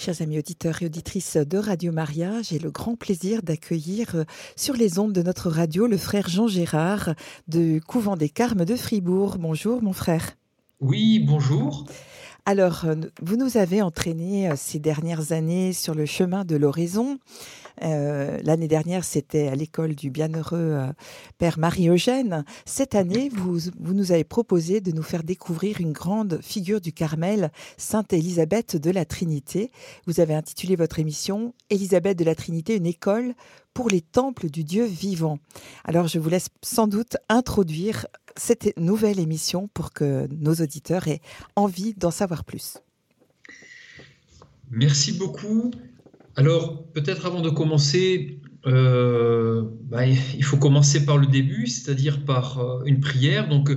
Chers amis auditeurs et auditrices de Radio Maria, j'ai le grand plaisir d'accueillir euh, sur les ondes de notre radio le frère Jean Gérard du couvent des Carmes de Fribourg. Bonjour mon frère. Oui, bonjour. Alors, euh, vous nous avez entraînés euh, ces dernières années sur le chemin de l'oraison. Euh, l'année dernière, c'était à l'école du bienheureux Père Marie-Eugène. Cette année, vous, vous nous avez proposé de nous faire découvrir une grande figure du Carmel, Sainte Élisabeth de la Trinité. Vous avez intitulé votre émission Élisabeth de la Trinité, une école pour les temples du Dieu vivant. Alors, je vous laisse sans doute introduire cette nouvelle émission pour que nos auditeurs aient envie d'en savoir plus. Merci beaucoup. Alors, peut-être avant de commencer, euh, bah, il faut commencer par le début, c'est-à-dire par euh, une prière. Donc,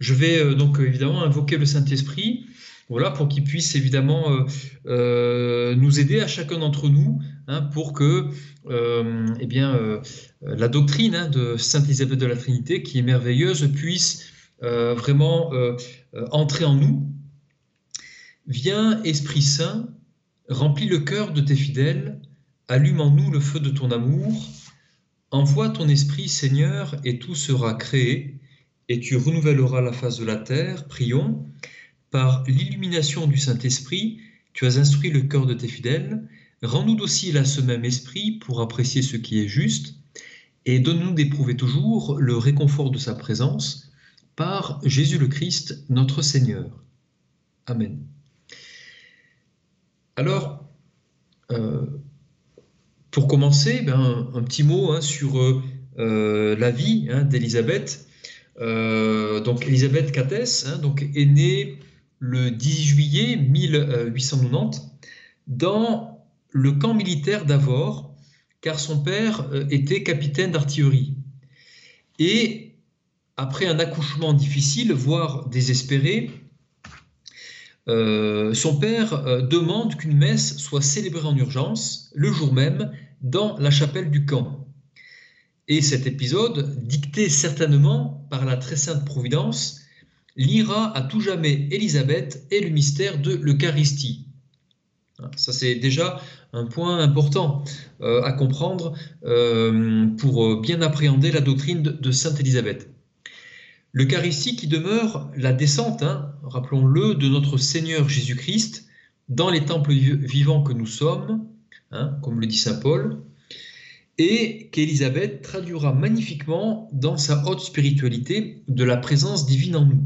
je vais euh, donc évidemment invoquer le Saint-Esprit, voilà, pour qu'il puisse évidemment nous aider à chacun d'entre nous, hein, pour que, eh bien, la doctrine hein, de Sainte Élisabeth de la Trinité, qui est merveilleuse, puisse vraiment entrer en nous. Viens, Esprit Saint, Remplis le cœur de tes fidèles, allume en nous le feu de ton amour. Envoie ton esprit, Seigneur, et tout sera créé, et tu renouvelleras la face de la terre. Prions. Par l'illumination du Saint-Esprit, tu as instruit le cœur de tes fidèles. Rends-nous docile à ce même esprit pour apprécier ce qui est juste, et donne-nous d'éprouver toujours le réconfort de sa présence. Par Jésus le Christ, notre Seigneur. Amen. Alors, euh, pour commencer, ben, un, petit mot hein, sur euh, euh, la vie hein, d'Élisabeth. donc, Élisabeth Cathès hein, est née le 10 juillet 1890 dans le camp militaire d'Avor, car son père était capitaine d'artillerie. Et après un accouchement difficile, voire désespéré, euh, son père euh, demande qu'une messe soit célébrée en urgence le jour même dans la chapelle du camp. Et cet épisode, dicté certainement par la très sainte Providence, lira à tout jamais Élisabeth et le mystère de l'Eucharistie. Hein, ça, c'est déjà un point important euh, à comprendre pour bien appréhender la doctrine de Sainte Élisabeth. L'Eucharistie qui demeure la descente, hein, rappelons-le, de notre Seigneur Jésus-Christ dans les temples vivants que nous sommes, hein, comme le dit Saint Paul, et qu'Élisabeth traduira magnifiquement dans sa haute spiritualité de la présence divine en nous.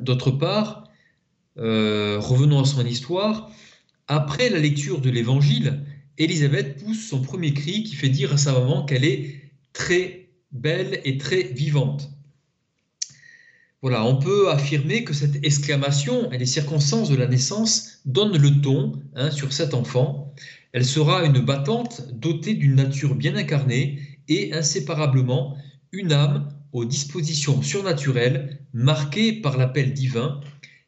D'autre part, euh, revenons à son histoire, après la lecture de l'Évangile, Élisabeth pousse son premier cri qui fait dire à sa maman qu'elle est très belle et très vivante. Voilà, on peut affirmer que cette exclamation et les circonstances de la naissance donnent le ton hein, sur cet enfant. Elle sera une battante dotée d'une nature bien incarnée et inséparablement une âme aux dispositions surnaturelles, marquée par l'appel divin,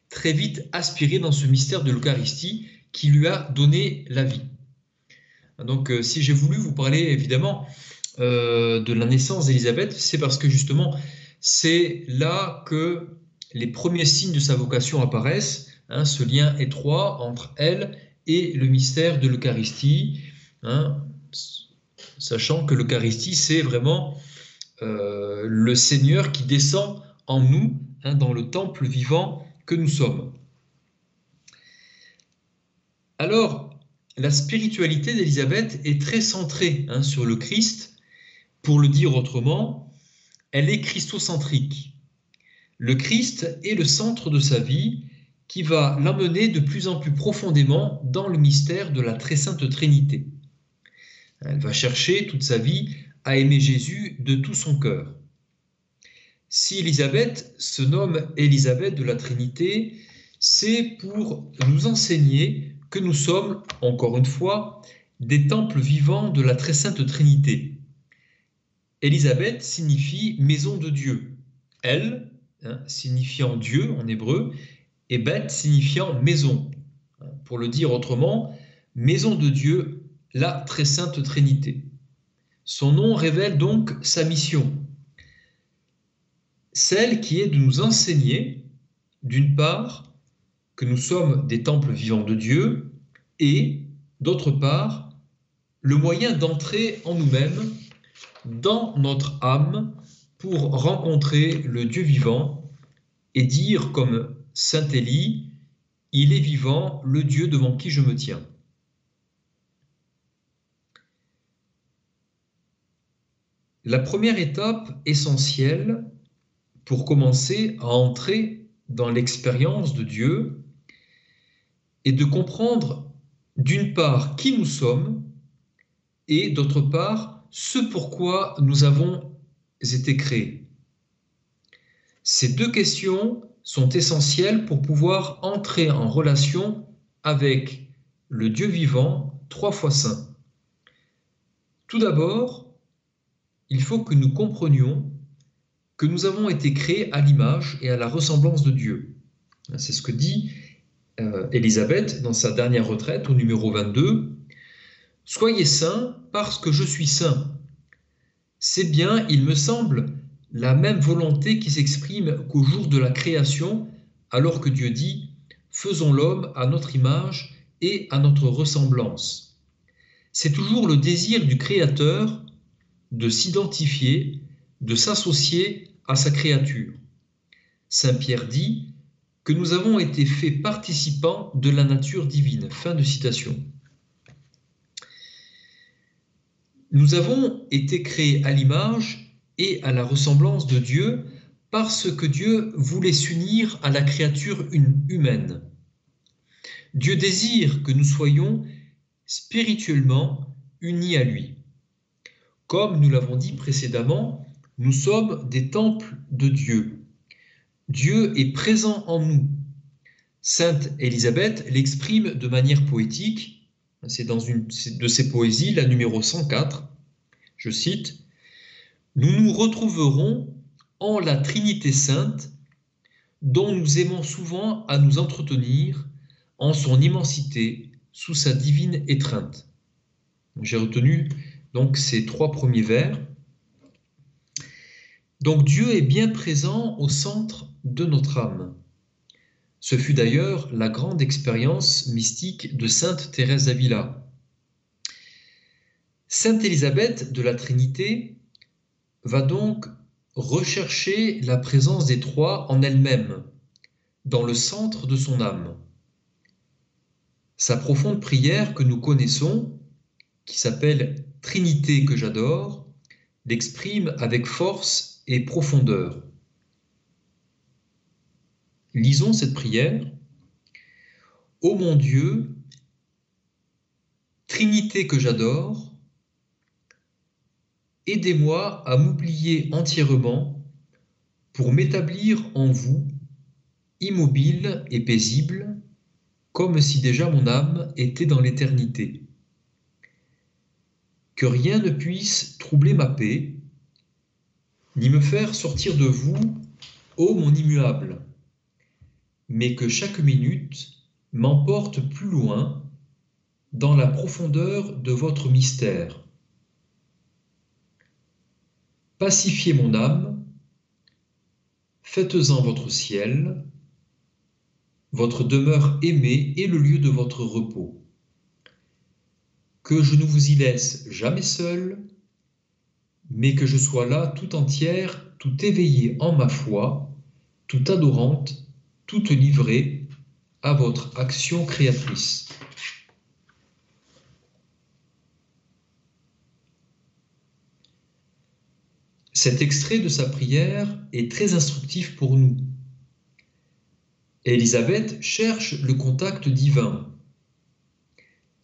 très vite aspirée dans ce mystère de l'Eucharistie qui lui a donné la vie. Donc euh, si j'ai voulu vous parler évidemment euh, de la naissance d'Élisabeth, c'est parce que justement c'est là que les premiers signes de sa vocation apparaissent, hein, ce lien étroit entre elle et le mystère de l'Eucharistie, hein, sachant que l'Eucharistie, c'est vraiment euh, le Seigneur qui descend en nous, hein, dans le temple vivant que nous sommes. Alors, la spiritualité d'Élisabeth est très centrée sur le Christ. Pour le dire autrement, elle est christocentrique. Le Christ est le centre de sa vie qui va l'amener de plus en plus profondément dans le mystère de la très sainte Trinité. Elle va chercher toute sa vie à aimer Jésus de tout son cœur. Si Élisabeth se nomme Élisabeth de la Trinité, c'est pour nous enseigner que nous sommes, encore une fois, des temples vivants de la très sainte Trinité. Élisabeth signifie maison de Dieu. Elle, hein, signifiant Dieu en hébreu, et Beth signifiant maison. Pour le dire autrement, maison de Dieu, la très sainte Trinité. Son nom révèle donc sa mission, celle qui est de nous enseigner, d'une part, que nous sommes des temples vivants de Dieu, et, d'autre part, le moyen d'entrer en nous-mêmes, dans notre âme, pour rencontrer le Dieu vivant et dire comme Saint Élie, il est vivant, le Dieu devant qui je me tiens. La première étape essentielle pour commencer à entrer dans l'expérience de Dieu est de comprendre d'une part qui nous sommes et d'autre part ce pourquoi nous avons été créés. Ces deux questions sont essentielles pour pouvoir entrer en relation avec le Dieu vivant, trois fois saint. Tout d'abord, il faut que nous comprenions que nous avons été créés à l'image et à la ressemblance de Dieu. C'est ce que dit euh, Élisabeth dans sa dernière retraite au numéro 22. Soyez saints parce que je suis saint. C'est bien, il me semble, la même volonté qui s'exprime qu'au jour de la création, alors que Dieu dit Faisons l'homme à notre image et à notre ressemblance. C'est toujours le désir du Créateur de s'identifier, de s'associer à sa créature. Saint Pierre dit que nous avons été faits participants de la nature divine. Fin de citation. Nous avons été créés à l'image et à la ressemblance de Dieu parce que Dieu voulait s'unir à la créature humaine. Dieu désire que nous soyons spirituellement unis à lui. Comme nous l'avons dit précédemment, nous sommes des temples de Dieu. Dieu est présent en nous. Sainte Élisabeth l'exprime de manière poétique. C'est dans une de ses poésies, la numéro 104. Je cite Nous nous retrouverons en la Trinité sainte, dont nous aimons souvent à nous entretenir en son immensité, sous sa divine étreinte. J'ai retenu donc ces trois premiers vers. Donc Dieu est bien présent au centre de notre âme. Ce fut d'ailleurs la grande expérience mystique de Sainte Thérèse d'Avila. Sainte Élisabeth de la Trinité va donc rechercher la présence des trois en elle-même, dans le centre de son âme. Sa profonde prière que nous connaissons, qui s'appelle Trinité que j'adore, l'exprime avec force et profondeur. Lisons cette prière. Ô mon Dieu, Trinité que j'adore, aidez-moi à m'oublier entièrement pour m'établir en vous, immobile et paisible, comme si déjà mon âme était dans l'éternité que rien ne puisse troubler ma paix, ni me faire sortir de vous, ô mon immuable, mais que chaque minute m'emporte plus loin dans la profondeur de votre mystère. Pacifiez mon âme, faites-en votre ciel, votre demeure aimée et le lieu de votre repos que je ne vous y laisse jamais seul, mais que je sois là tout entière, tout éveillée en ma foi, tout adorante, toute livrée à votre action créatrice. Cet extrait de sa prière est très instructif pour nous. Élisabeth cherche le contact divin,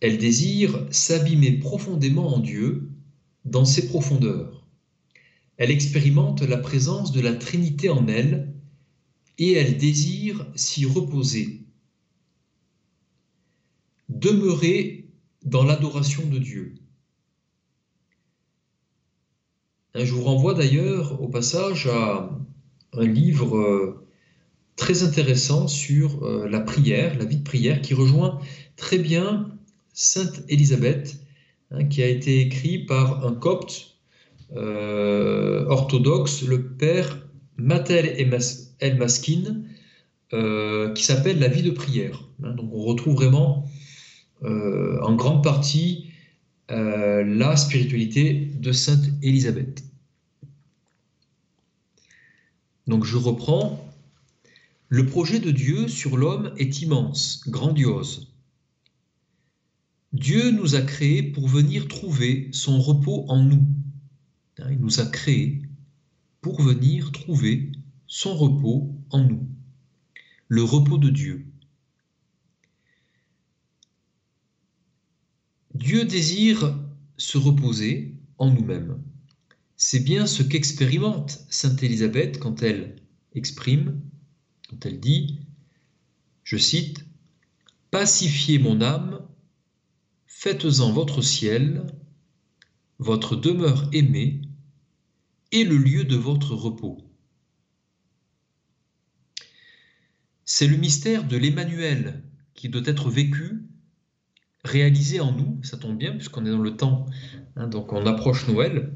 elle désire s'abîmer profondément en Dieu, dans ses profondeurs. Elle expérimente la présence de la Trinité en elle et elle désire s'y reposer. Demeurer dans l'adoration de Dieu. Je vous renvoie d'ailleurs au passage à un livre euh, très intéressant sur euh, la prière, la vie de prière, qui rejoint très bien Sainte Élisabeth, hein, qui a été écrit par un copte euh, orthodoxe, le père Matel El Maskin, euh, qui s'appelle La vie de prière. Hein. donc on retrouve vraiment euh, en grande partie euh, la spiritualité de Sainte Élisabeth. Donc je reprends. Le projet de Dieu sur l'homme est immense, grandiose. Dieu nous a créés pour venir trouver son repos en nous. Hein, il nous a créés pour venir trouver son repos en nous. Le repos de Dieu. Dieu désire se reposer en nous-mêmes. C'est bien ce qu'expérimente Sainte Élisabeth quand elle exprime, quand elle dit, je cite, Pacifiez mon âme, faites-en votre ciel, votre demeure aimée, et le lieu de votre repos. C'est le mystère de l'Emmanuel qui doit être vécu réalisé en nous, ça tombe bien puisqu'on est dans le temps, hein, donc on approche Noël.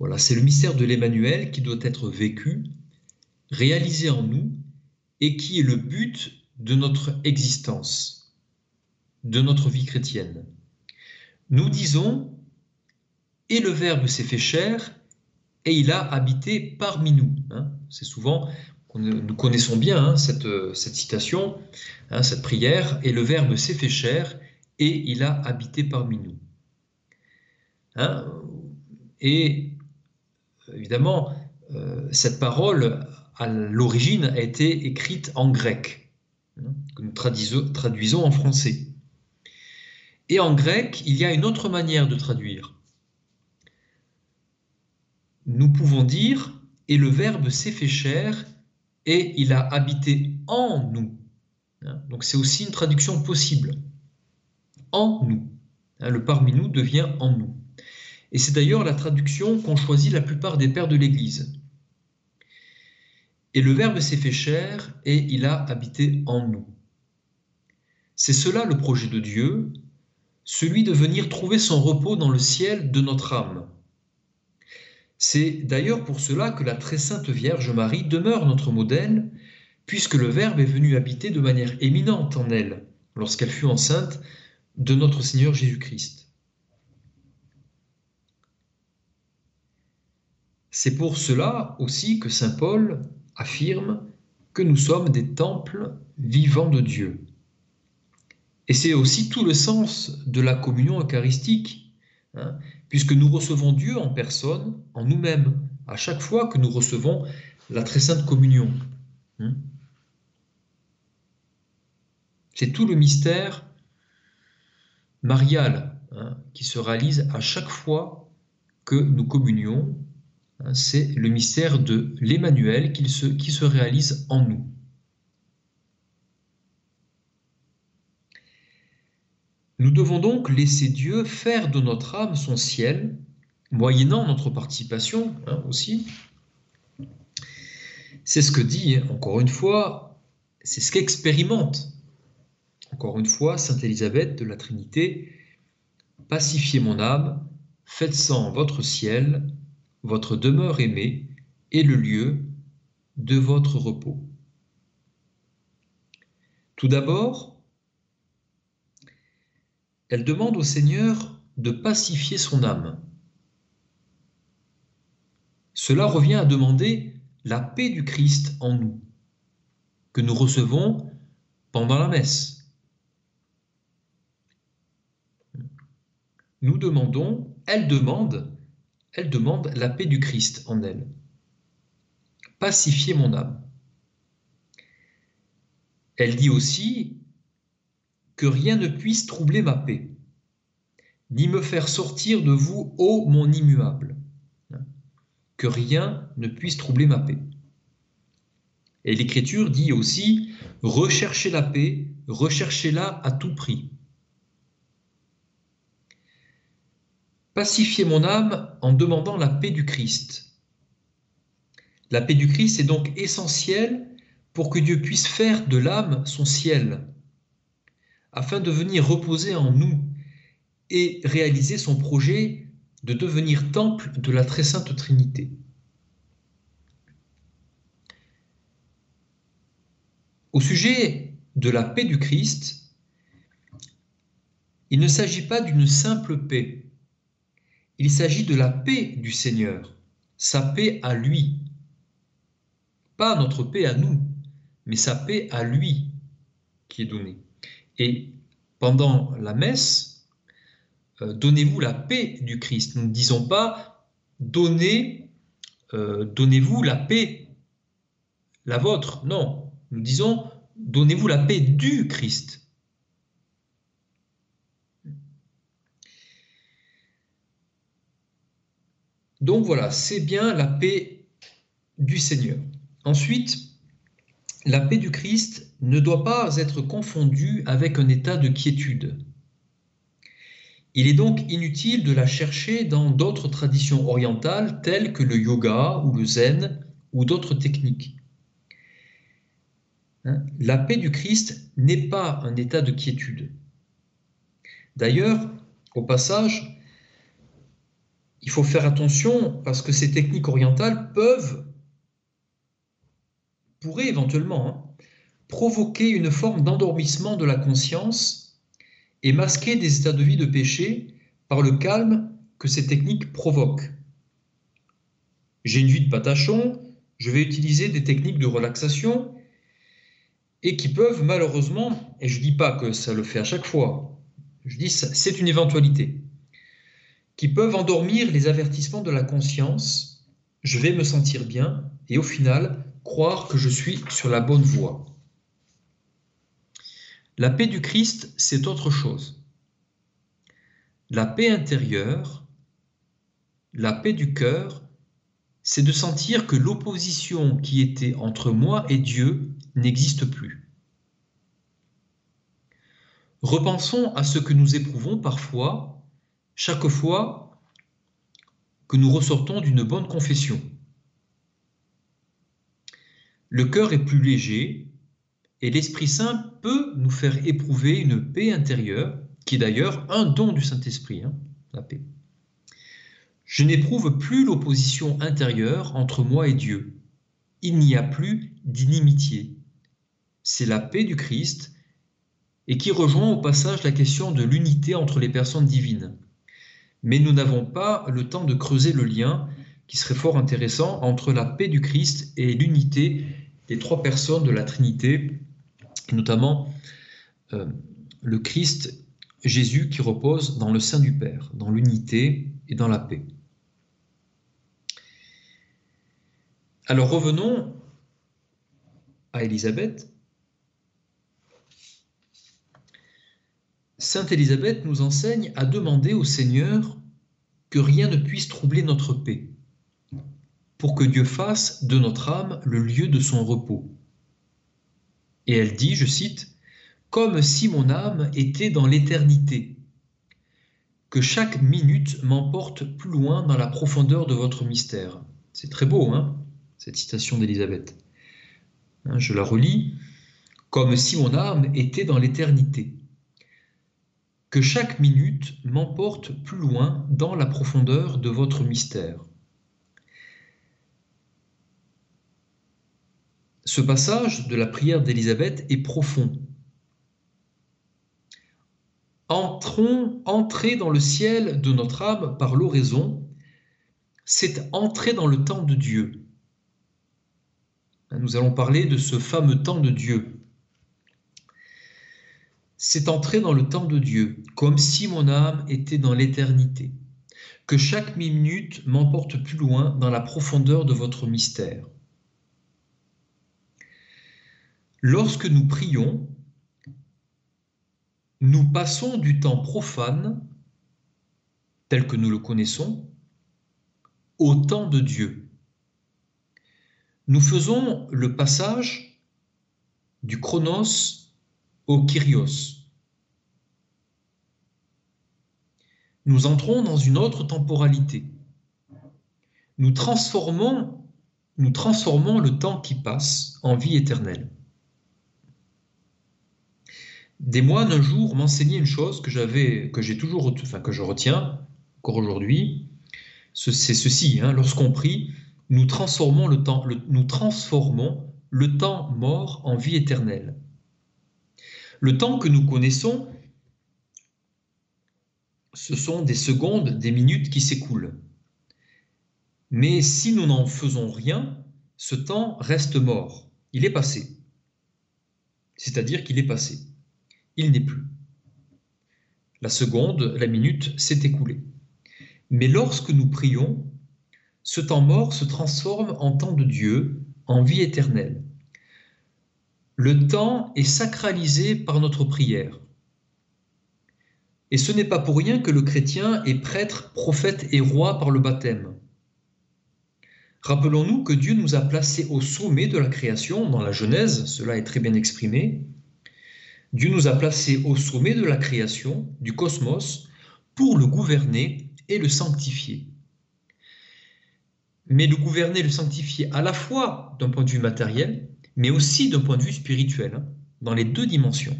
Voilà, c'est le mystère de l'Emmanuel qui doit être vécu, réalisé en nous et qui est le but de notre existence, de notre vie chrétienne. Nous disons, et le Verbe s'est fait chair, et il a habité parmi nous. Hein. C'est souvent, nous connaissons bien hein, cette, cette, citation, hein, cette prière, et le Verbe s'est fait chair et il a habité parmi nous. Hein, et évidemment, euh, cette parole, à l'origine, a été écrite en grec, que nous traduisons en français. Et en grec, il y a une autre manière de traduire. Nous pouvons dire, et le Verbe s'est fait chair et il a habité en nous. Hein, donc c'est aussi une traduction possible. En nous. Hein, le parmi nous devient en nous. Et c'est d'ailleurs la traduction qu'ont choisi la plupart des pères de l'Église. Et le Verbe s'est fait chair et il a habité en nous. C'est cela le projet de Dieu, celui de venir trouver son repos dans le ciel de notre âme. C'est d'ailleurs pour cela que la très sainte Vierge Marie demeure notre modèle, puisque le Verbe est venu habiter de manière éminente en elle, lorsqu'elle fut enceinte de notre Seigneur Jésus-Christ. C'est pour cela aussi que Saint Paul affirme que nous sommes des temples vivants de Dieu. Et c'est aussi tout le sens de la communion eucharistique, hein, puisque nous recevons Dieu en personne, en nous-mêmes, à chaque fois que nous recevons la très sainte communion. Hmm? C'est tout le mystère marial hein, qui se réalise à chaque fois que nous communions. Hein, c'est le mystère de l'Emmanuel qui se, qui se réalise en nous. Nous devons donc laisser Dieu faire de notre âme son ciel, moyennant notre participation hein, aussi. C'est ce que dit, encore une fois, c'est ce qu'expérimente, encore une fois, Sainte Élisabeth de la Trinité, pacifiez mon âme, faites-en votre ciel, votre demeure aimée, et le lieu de votre repos. Tout d'abord, elle demande au Seigneur de pacifier son âme. Cela revient à demander la paix du Christ en nous, que nous recevons pendant la messe. Nous demandons, elle demande, elle demande la paix du Christ en elle. Pacifier mon âme. Elle dit aussi, rien ne puisse troubler ma paix, ni me faire sortir de vous, ô mon immuable. Que rien ne puisse troubler ma paix. Et l'Écriture dit aussi, recherchez la paix, recherchez-la à tout prix. Pacifiez mon âme en demandant la paix du Christ. La paix du Christ est donc essentielle pour que Dieu puisse faire de l'âme son ciel, afin de venir reposer en nous et réaliser son projet de devenir temple de la très sainte Trinité. Au sujet de la paix du Christ, Il ne s'agit pas d'une simple paix. Il s'agit de la paix du Seigneur, sa paix à lui. Pas notre paix à nous, mais sa paix à lui qui est donnée. Et pendant la messe, euh, donnez-vous la paix du Christ. Nous ne disons pas donnez, euh, donnez-vous la paix, la vôtre. Non, nous disons donnez-vous la paix du Christ. Donc voilà, c'est bien la paix du Seigneur. Ensuite, la paix du Christ ne doit pas être confondue avec un état de quiétude. Il est donc inutile de la chercher dans d'autres traditions orientales telles que le yoga ou le zen ou d'autres techniques. Hein, la paix du Christ n'est pas un état de quiétude. D'ailleurs, au passage, il faut faire attention parce que ces techniques orientales peuvent, pourraient éventuellement, hein, provoquer une forme d'endormissement de la conscience et masquer des états de vie de péché par le calme que ces techniques provoquent. J'ai une vie de patachon, je vais utiliser des techniques de relaxation et qui peuvent malheureusement, et je ne dis pas que ça le fait à chaque fois, je dis c'est une éventualité, qui peuvent endormir les avertissements de la conscience, je vais me sentir bien, et au final, croire que je suis sur la bonne voie. La paix du Christ, c'est autre chose. La paix intérieure, la paix du cœur, c'est de sentir que l'opposition qui était entre moi et Dieu n'existe plus. Repensons à ce que nous éprouvons parfois chaque fois que nous ressortons d'une bonne confession. Le cœur est plus léger et l'Esprit Saint peut nous faire éprouver une paix intérieure, qui est d'ailleurs un don du Saint-Esprit, hein, la paix. Je n'éprouve plus l'opposition intérieure entre moi et Dieu. Il n'y a plus d'inimitié. C'est la paix du Christ et qui rejoint au passage la question de l'unité entre les personnes divines mais nous n'avons pas le temps de creuser le lien qui serait fort intéressant entre la paix du Christ et l'unité des trois personnes de la Trinité, et notamment euh, le Christ Jésus qui repose dans le sein du Père, dans l'unité et dans la paix. Alors revenons à Élisabeth. Sainte Élisabeth nous enseigne à demander au Seigneur que rien ne puisse troubler notre paix, pour que Dieu fasse de notre âme le lieu de son repos. Et elle dit, je cite, Comme si mon âme était dans l'éternité, que chaque minute m'emporte plus loin dans la profondeur de votre mystère. C'est très beau, hein, cette citation d'Élisabeth. Hein, je la relis, Comme si mon âme était dans l'éternité que chaque minute m'emporte plus loin dans la profondeur de votre mystère. Ce passage de la prière d'Élisabeth est profond. Entrons, entrer dans le ciel de notre âme par l'oraison, c'est entrer dans le temps de Dieu. Nous allons parler de ce fameux temps de Dieu c'est entrer dans le temps de Dieu, comme si mon âme était dans l'éternité. Que chaque minute m'emporte plus loin dans la profondeur de votre mystère. Lorsque nous prions, nous passons du temps profane, tel que nous le connaissons, au temps de Dieu. Nous faisons le passage du chronos au Kyrios. Nous entrons dans une autre temporalité. Nous transformons, nous transformons le temps qui passe en vie éternelle. Des moines un jour m'enseignaient une chose que j'avais, que j'ai toujours, enfin que je retiens encore aujourd'hui. C'est ceci hein, lorsqu'on prie, nous transformons le temps, nous transformons le temps mort en vie éternelle. Le temps que nous connaissons ce sont des secondes, des minutes qui s'écoulent. Mais si nous n'en faisons rien, ce temps reste mort. Il est passé. C'est-à-dire qu'il est passé. Il n'est plus. La seconde, la minute s'est écoulée. Mais lorsque nous prions, ce temps mort se transforme en temps de Dieu, en vie éternelle. Le temps est sacralisé par notre prière. Et ce n'est pas pour rien que le chrétien est prêtre, prophète et roi par le baptême. Rappelons-nous que Dieu nous a placés au sommet de la création, dans la Genèse, cela est très bien exprimé. Dieu nous a placés au sommet de la création, du cosmos, pour le gouverner et le sanctifier. Mais le gouverner et le sanctifier à la fois d'un point de vue matériel, mais aussi d'un point de vue spirituel, hein, dans les deux dimensions.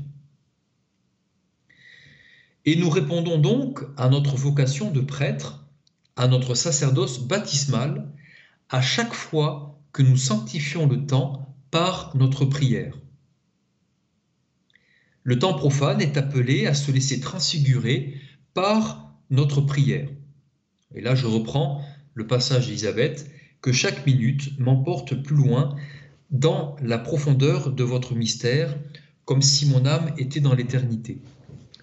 Et nous répondons donc à notre vocation de prêtre, à notre sacerdoce baptismal, à chaque fois que nous sanctifions le temps par notre prière. Le temps profane est appelé à se laisser transfigurer par notre prière. Et là, je reprends le passage d'Élisabeth, que chaque minute m'emporte plus loin dans la profondeur de votre mystère, comme si mon âme était dans l'éternité.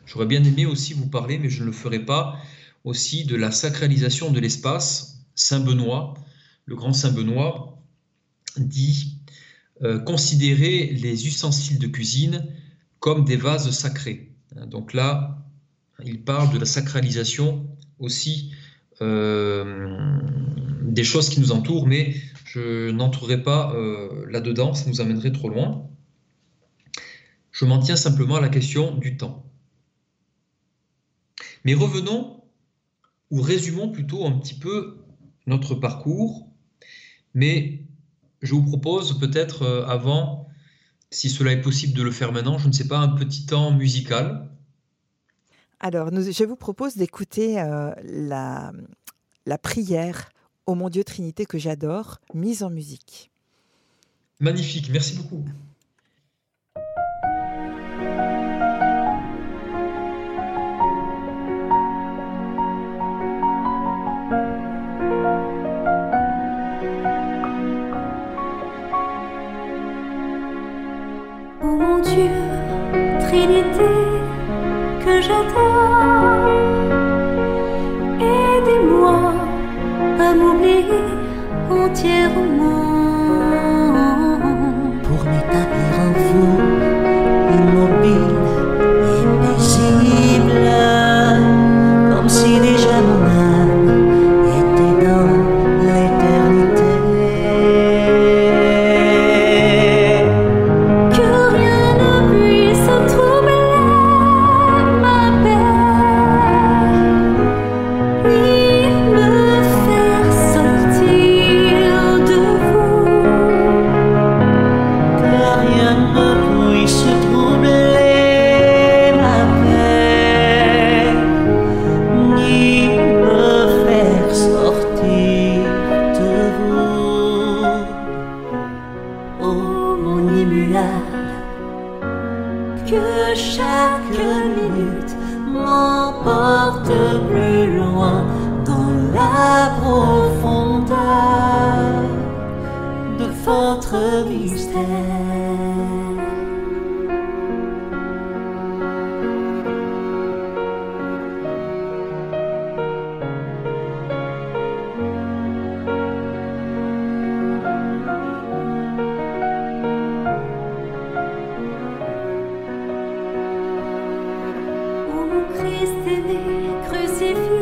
J'aurais bien aimé aussi vous parler, mais je ne le ferai pas, aussi de la sacralisation de l'espace. Saint Benoît, le grand Saint Benoît, dit euh, considérer les ustensiles de cuisine comme des vases sacrés. Donc là, il parle de la sacralisation aussi euh, des choses qui nous entourent, mais je n'entrerai pas euh, là-dedans, ça nous amènerait trop loin. Je m'en tiens simplement à la question du temps. Mais revenons, ou résumons plutôt un petit peu notre parcours, mais je vous propose peut-être euh, avant, si cela est possible de le faire maintenant, je ne sais pas, un petit temps musical. Alors, je vous propose d'écouter euh, la, la prière au mon Dieu Trinité que j'adore, mise en musique. Magnifique, merci beaucoup. Entièrement. Pour que rien ne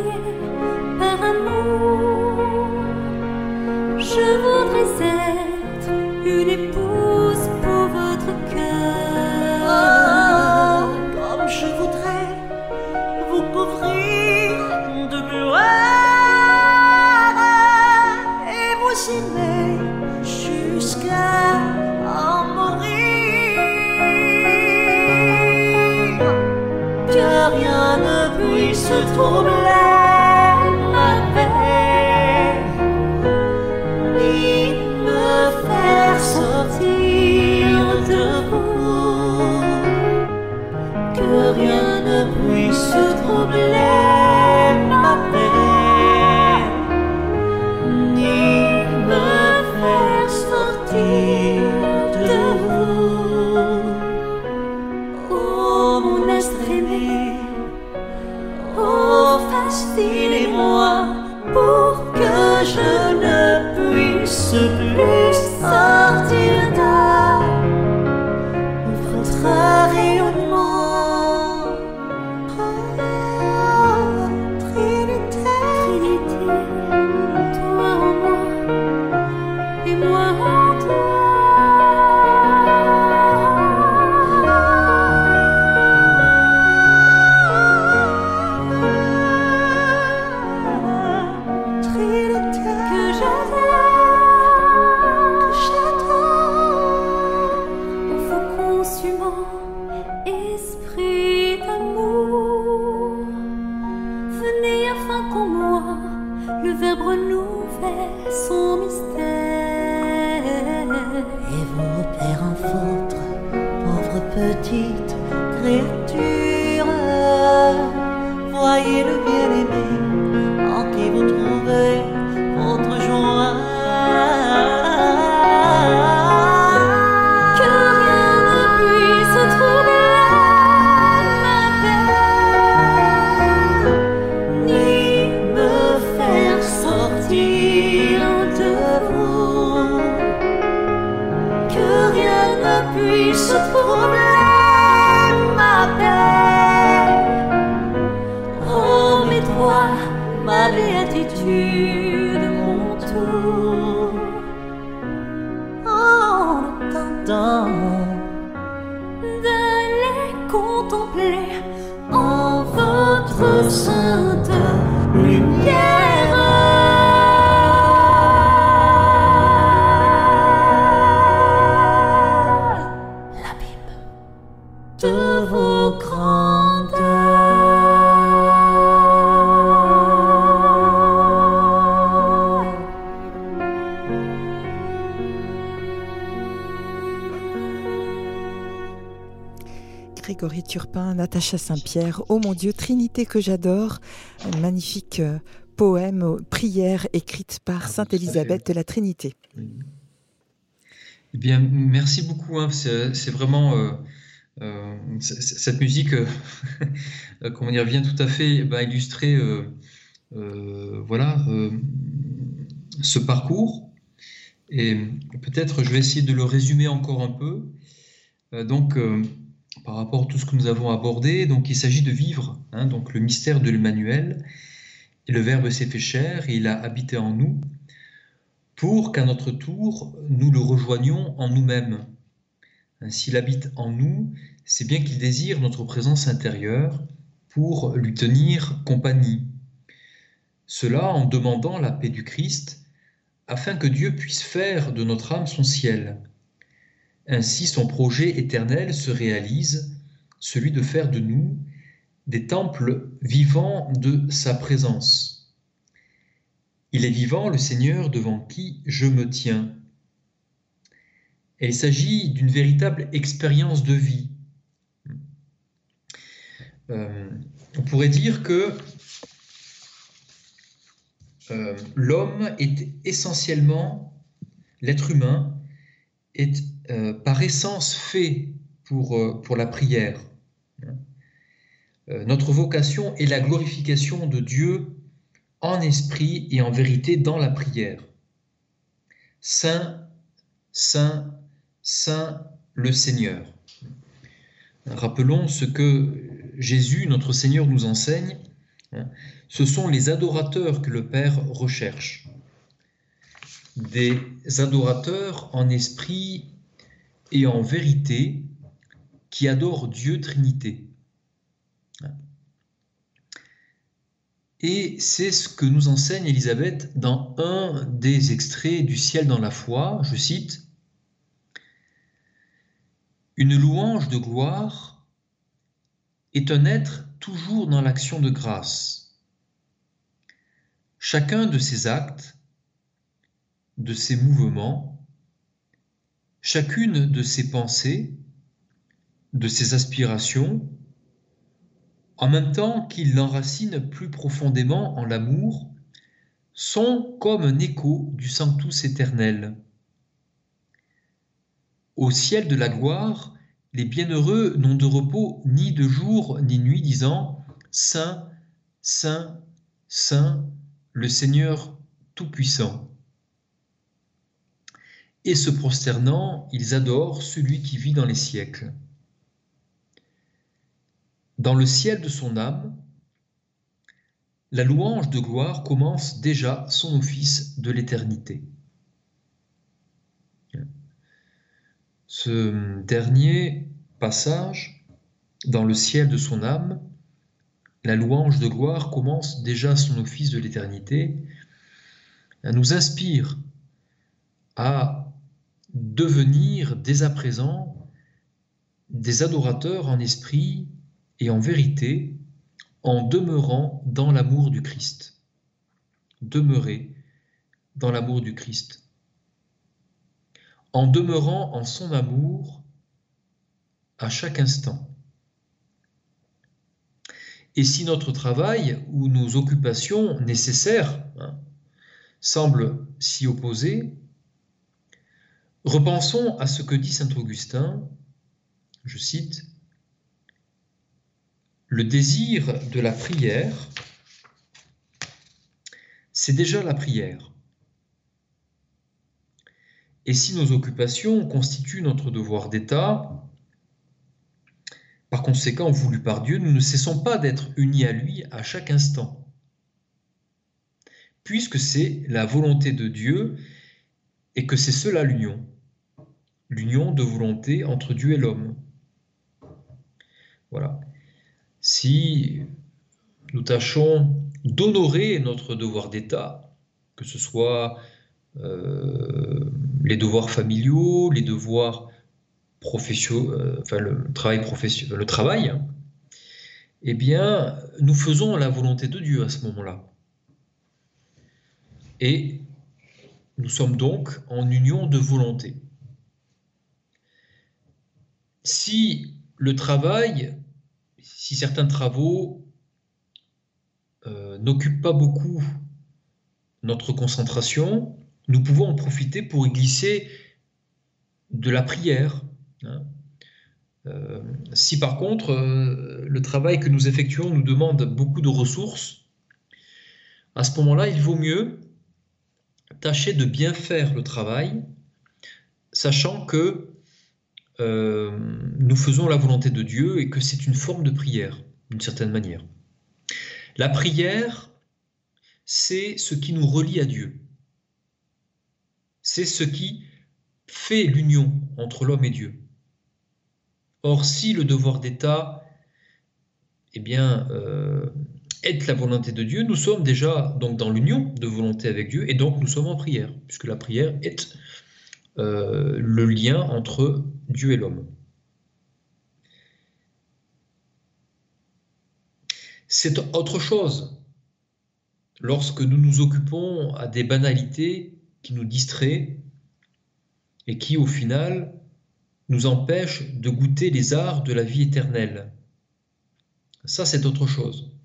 puisse troubler. Turpin, Natacha Saint-Pierre, Oh mon Dieu, Trinité que j'adore, un magnifique euh, poème, euh, prière écrite par Ah, Sainte. Élisabeth de la Trinité. Eh bien, merci beaucoup. hein. C'est vraiment euh, euh, cette musique, euh, comment dire, vient tout à fait bah, illustrer, voilà, ce parcours. Et peut-être je vais essayer de le résumer encore un peu. Donc, par rapport à tout ce que nous avons abordé, donc il s'agit de vivre, hein, donc le mystère de l'Emmanuel. Le Verbe s'est fait chair il a habité en nous pour qu'à notre tour, nous le rejoignions en nous-mêmes. Hein, S'il habite en nous, c'est bien qu'il désire notre présence intérieure pour lui tenir compagnie. Cela en demandant la paix du Christ, afin que Dieu puisse faire de notre âme son ciel. Ainsi son projet éternel se réalise, celui de faire de nous des temples vivants de sa présence. Il est vivant, le Seigneur, devant qui je me tiens. Il s'agit d'une véritable expérience de vie. Euh, on pourrait dire que euh, l'homme est essentiellement, l'être humain est euh, par essence fait pour, euh, pour la prière. Euh, notre vocation est la glorification de Dieu en esprit et en vérité dans la prière. Saint, Saint, Saint le Seigneur. Rappelons ce que Jésus, notre Seigneur, nous enseigne. Ce sont les adorateurs que le Père recherche. Des adorateurs en esprit et en vérité qui adorent Dieu Trinité. Et c'est ce que nous enseigne Élisabeth dans un des extraits du ciel dans la foi, je cite, Une louange de gloire est un être toujours dans l'action de grâce. Chacun de ses actes, de ses mouvements, chacune de ses pensées, de ses aspirations, en même temps qu'il l'enracine plus profondément en l'amour, sont comme un écho du Sanctus éternel. Au ciel de la gloire, les bienheureux n'ont de repos ni de jour ni nuit, disant Saint, Saint, Saint, le Seigneur Tout-Puissant. Et se prosternant, ils adorent celui qui vit dans les siècles. Dans le ciel de son âme, la louange de gloire commence déjà son office de l'éternité. Ce dernier passage, dans le ciel de son âme, la louange de gloire commence déjà son office de l'éternité, nous inspire à devenir dès à présent des adorateurs en esprit et en vérité en demeurant dans l'amour du Christ. Demeurer dans l'amour du Christ. En demeurant en son amour à chaque instant. Et si notre travail ou nos occupations nécessaires hein, semblent s'y opposer, repensons à ce que dit Saint Augustin, je cite, Le désir de la prière, c'est déjà la prière. Et si nos occupations constituent notre devoir d'État, par conséquent, voulu par Dieu, nous ne cessons pas d'être unis à lui à chaque instant, puisque c'est la volonté de Dieu et que c'est cela l'union, l'union de volonté entre Dieu et l'homme. Voilà. Si nous tâchons d'honorer notre devoir d'État, que ce soit euh, les devoirs familiaux, les devoirs profession, euh, enfin le travail professionnel, le travail, eh bien, nous faisons la volonté de Dieu à ce moment-là. Et nous sommes donc en union de volonté. Si le travail, si certains travaux euh, n'occupent pas beaucoup notre concentration, nous pouvons en profiter pour y glisser de la prière, Hein. Euh, si par contre euh, le travail que nous effectuons nous demande beaucoup de ressources, à ce moment-là, il vaut mieux tâcher de bien faire le travail, sachant que euh, nous faisons la volonté de Dieu et que c'est une forme de prière, d'une certaine manière. La prière, c'est ce qui nous relie à Dieu. C'est ce qui fait l'union entre l'homme et Dieu. Or, si le devoir d'État eh bien, euh, est la volonté de Dieu, nous sommes déjà donc dans l'union de volonté avec Dieu et donc nous sommes en prière, puisque la prière est euh, le lien entre Dieu et l'homme. C'est autre chose lorsque nous nous occupons à des banalités qui nous distraient et qui au final nous empêche de goûter les arts de la vie éternelle. Ça, c'est autre chose.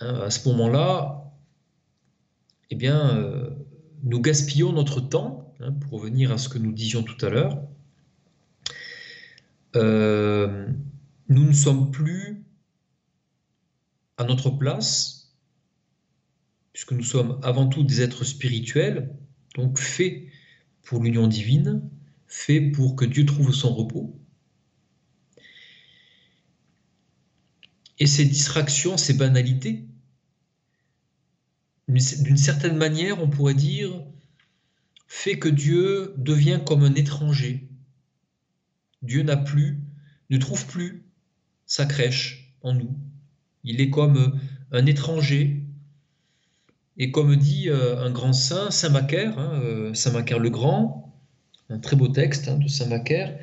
Hein, à ce moment-là, eh bien, euh, nous gaspillons notre temps, hein, pour revenir à ce que nous disions tout à l'heure. Euh, nous ne sommes plus à notre place, puisque nous sommes avant tout des êtres spirituels, donc faits pour l'union divine, fait pour que Dieu trouve son repos. Et ces distractions, ces banalités, d'une certaine manière, on pourrait dire, fait que Dieu devient comme un étranger. Dieu n'a plus, ne trouve plus sa crèche en nous. Il est comme un étranger. Et comme dit euh, un grand saint, Saint Macaire, hein, euh, Saint Macaire le Grand, un très beau texte hein, de Saint-Macaire,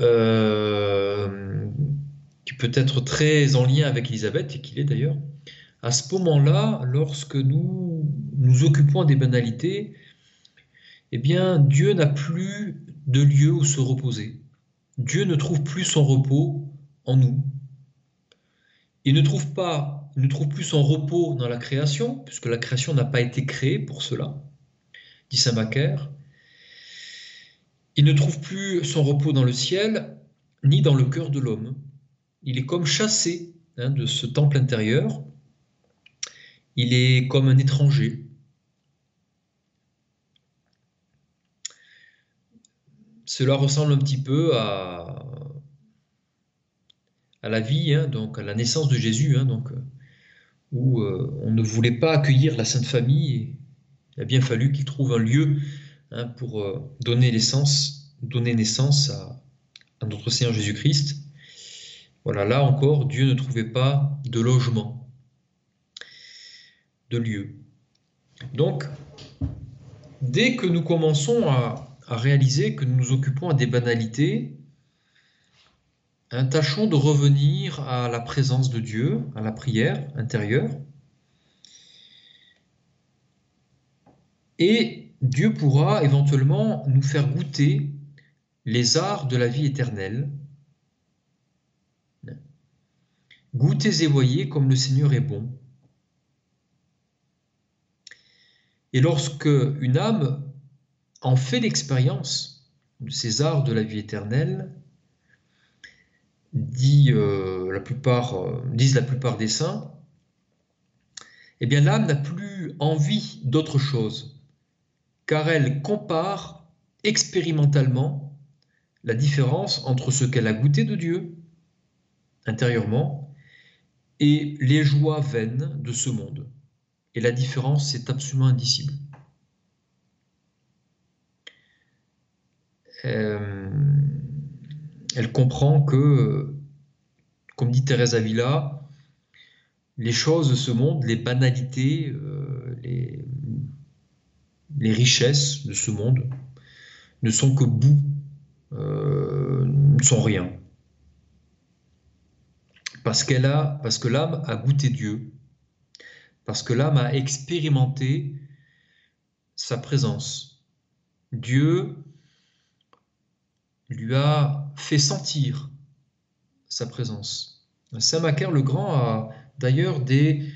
euh, qui peut être très en lien avec Elisabeth, et qu'il est d'ailleurs. À ce moment-là, lorsque nous nous occupons des banalités, eh bien, Dieu n'a plus de lieu où se reposer. Dieu ne trouve plus son repos en nous. Il ne trouve pas, il ne trouve plus son repos dans la création, puisque la création n'a pas été créée pour cela, dit Saint Macaire. Il ne trouve plus son repos dans le ciel, ni dans le cœur de l'homme. Il est comme chassé hein, de ce temple intérieur. Il est comme un étranger. Cela ressemble un petit peu à, la vie, hein, donc à la naissance de Jésus, hein, donc, où euh, on ne voulait pas accueillir la Sainte Famille. Et il a bien fallu qu'il trouve un lieu pour euh, donner naissance, à notre Seigneur Jésus-Christ. Voilà, là encore, Dieu ne trouvait pas de logement, de lieu. Donc, dès que nous commençons à, réaliser que nous nous occupons à des banalités, tâchons de revenir à la présence de Dieu, à la prière intérieure. Et Dieu pourra éventuellement nous faire goûter les arts de la vie éternelle. Goûtez et voyez comme le Seigneur est bon. Et lorsque une âme en fait l'expérience de ces arts de la vie éternelle, euh, euh, disent la plupart des saints, eh bien l'âme n'a plus envie d'autre chose, car elle compare expérimentalement la différence entre ce qu'elle a goûté de Dieu intérieurement et les joies vaines de ce monde. Et la différence est absolument indicible. Euh, elle comprend que, comme dit Thérèse Avila, les choses de ce monde, les banalités, euh, les, richesses de ce monde ne sont que bout, euh, ne sont rien. Parce qu'elle a, parce que l'âme a goûté Dieu, parce que l'âme a expérimenté sa présence. Dieu lui a fait sentir sa présence. Saint Macaire le Grand a d'ailleurs des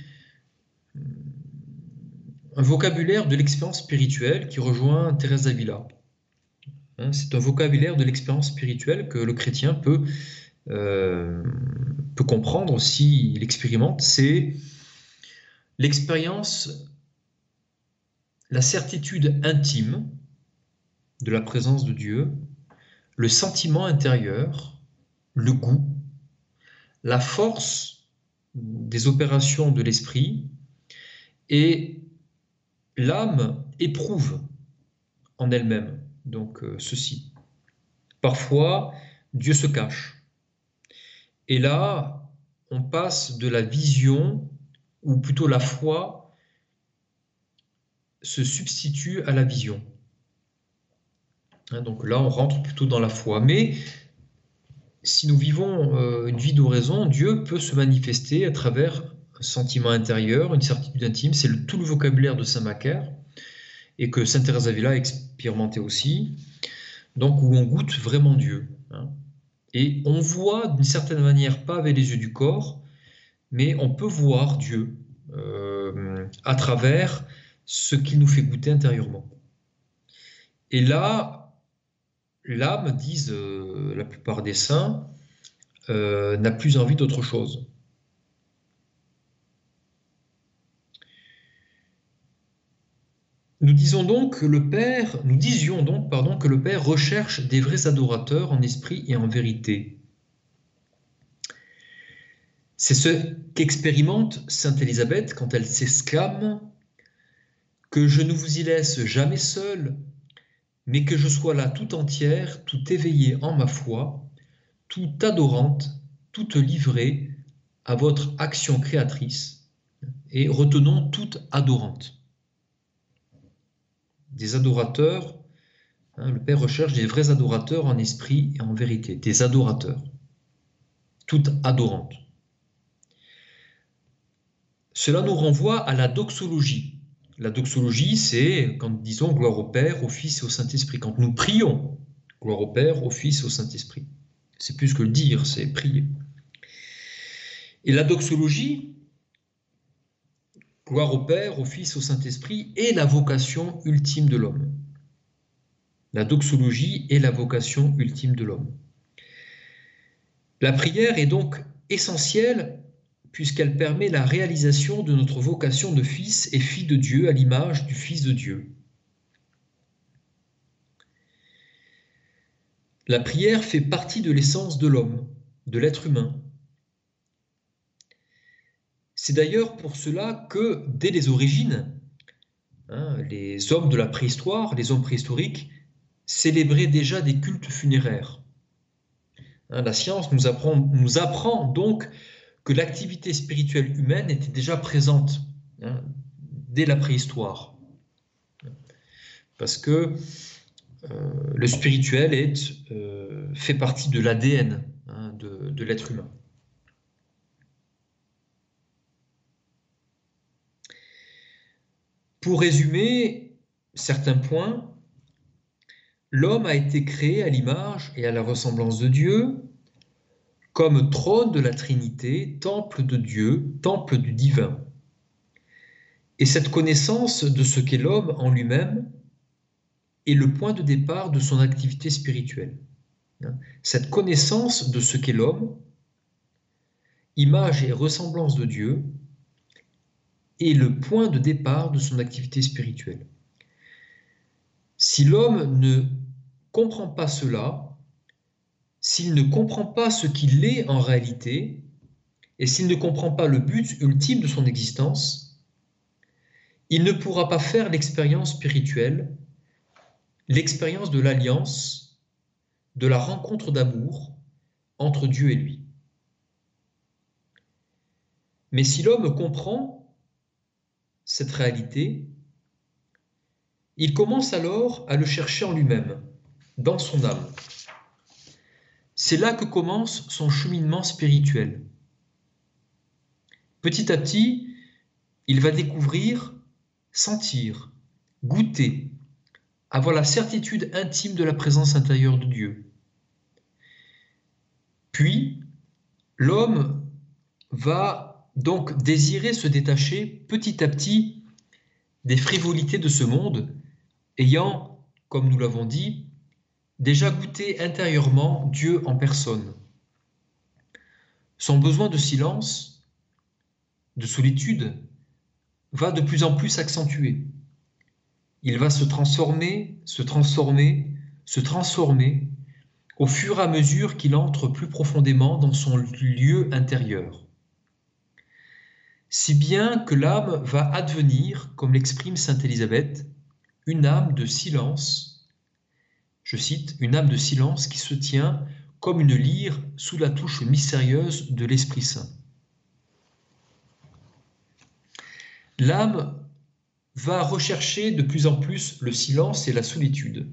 un vocabulaire de l'expérience spirituelle qui rejoint Thérèse d'Avila. Hein, c'est un vocabulaire de l'expérience spirituelle que le chrétien peut, euh, peut comprendre s'il expérimente. C'est l'expérience, la certitude intime de la présence de Dieu, le sentiment intérieur, le goût, la force des opérations de l'esprit et l'âme éprouve en elle-même donc euh, ceci. Parfois, Dieu se cache. Et là, on passe de la vision, ou plutôt la foi, se substitue à la vision. Hein, donc là, on rentre plutôt dans la foi. Mais si nous vivons euh, une vie d'oraison, Dieu peut se manifester à travers un sentiment intérieur, une certitude intime. C'est tout le vocabulaire de Saint Macaire et que Saint Thérèse d'Avila a expérimenté aussi. Donc où on goûte vraiment Dieu. Hein. Et on voit d'une certaine manière, pas avec les yeux du corps, mais on peut voir Dieu euh, à travers ce qu'il nous fait goûter intérieurement. Et là, l'âme, disent euh, la plupart des saints, euh, n'a plus envie d'autre chose. Nous disions donc pardon que le Père recherche des vrais adorateurs en esprit et en vérité. C'est ce qu'expérimente sainte Élisabeth quand elle s'exclame que je ne vous y laisse jamais seul, mais que je sois là tout entière, tout éveillée en ma foi, tout adorante, toute livrée à votre action créatrice, et retenons toute adorante. Des adorateurs, hein, le Père recherche des vrais adorateurs en esprit et en vérité, des adorateurs, toute adorante. Cela nous renvoie à la doxologie, la doxologie, c'est quand disons gloire au Père, au Fils et au Saint-Esprit. Quand nous prions, gloire au Père, au Fils et au Saint-Esprit. C'est plus que dire, c'est prier. Et la doxologie, gloire au Père, au Fils, au Saint-Esprit, est la vocation ultime de l'homme. la doxologie est la vocation ultime de l'homme. La prière est donc essentielle puisqu'elle permet la réalisation de notre vocation de fils et fille de Dieu à l'image du Fils de Dieu. La prière fait partie de l'essence de l'homme, de l'être humain. C'est d'ailleurs pour cela que, dès les origines, hein, les hommes de la préhistoire, les hommes préhistoriques, célébraient déjà des cultes funéraires. Hein, la science nous apprend, donc que l'activité spirituelle humaine était déjà présente hein, dès la préhistoire. Parce que euh, le spirituel euh, fait partie de l'ADN de l'être humain. Pour résumer certains points, l'homme a été créé à l'image et à la ressemblance de Dieu, comme trône de la Trinité, temple de Dieu, temple du divin. Et cette connaissance de ce qu'est l'homme en lui-même est le point de départ de son activité spirituelle. Cette connaissance de ce qu'est l'homme, image et ressemblance de Dieu, le point de départ de son activité spirituelle. Si l'homme ne comprend pas cela, s'il ne comprend pas ce qu'il est en réalité, et s'il ne comprend pas le but ultime de son existence, il ne pourra pas faire l'expérience spirituelle, l'expérience de l'alliance, de la rencontre d'amour entre Dieu et lui. Mais si l'homme comprend cette réalité, il commence alors à le chercher en lui-même, dans son âme. C'est là que commence son cheminement spirituel. Petit à petit, il va découvrir, sentir, goûter, avoir la certitude intime de la présence intérieure de Dieu. Puis, l'homme va donc désirer se détacher petit à petit des frivolités de ce monde, ayant, comme nous l'avons dit, déjà goûté intérieurement Dieu en personne. Son besoin de silence, de solitude, va de plus en plus s'accentuer. Il va se transformer, se transformer, se transformer au fur et à mesure qu'il entre plus profondément dans son lieu intérieur. Si bien que l'âme va advenir, comme l'exprime Sainte Élisabeth, une âme de silence je cite, une âme de silence qui se tient comme une lyre sous la touche mystérieuse de l'Esprit Saint. L'âme va rechercher de plus en plus le silence et la solitude.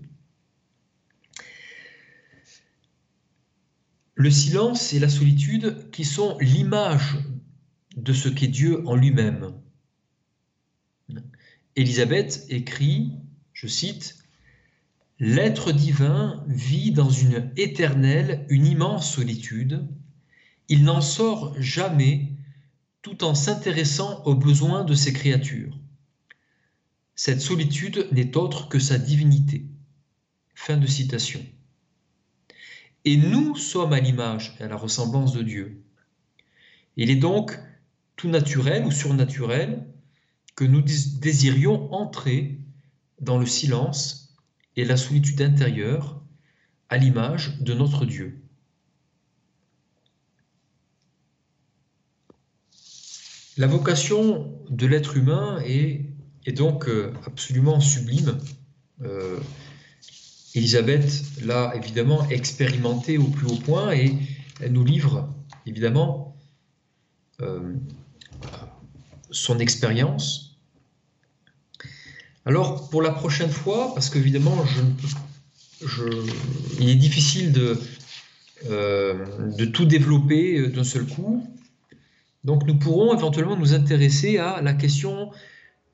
Le silence et la solitude qui sont l'image de ce qu'est Dieu en lui-même. Élisabeth écrit, je cite, L'être divin vit dans une éternelle, une immense solitude. Il n'en sort jamais tout en s'intéressant aux besoins de ses créatures. Cette solitude n'est autre que sa divinité. Fin de citation. Et nous sommes à l'image et à la ressemblance de Dieu. Il est donc naturel ou surnaturel que nous désirions entrer dans le silence et la solitude intérieure à l'image de notre Dieu. La vocation de l'être humain est, donc euh, absolument sublime. Euh, Elisabeth l'a évidemment expérimenté au plus haut point et elle nous livre évidemment euh, son expérience alors, pour la prochaine fois, parce qu'évidemment, je, il est difficile de, euh, tout développer euh, d'un seul coup, donc nous pourrons éventuellement nous intéresser à la question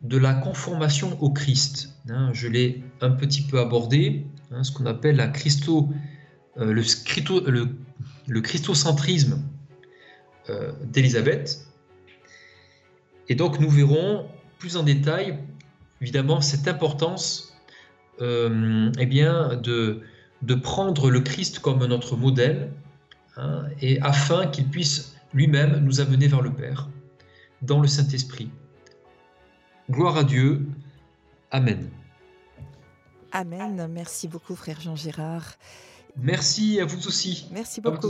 de la conformation au Christ. Hein, je l'ai un petit peu abordé, hein, ce qu'on appelle euh, le, christocentrisme d'Élisabeth. Et donc nous verrons plus en détail évidemment cette importance euh, eh bien, de, de prendre le Christ comme notre modèle, hein, et afin qu'il puisse lui-même nous amener vers le Père, dans le Saint-Esprit. Gloire à Dieu. Amen. Amen. Merci beaucoup, frère Jean Gérard. Merci à vous aussi. Merci beaucoup.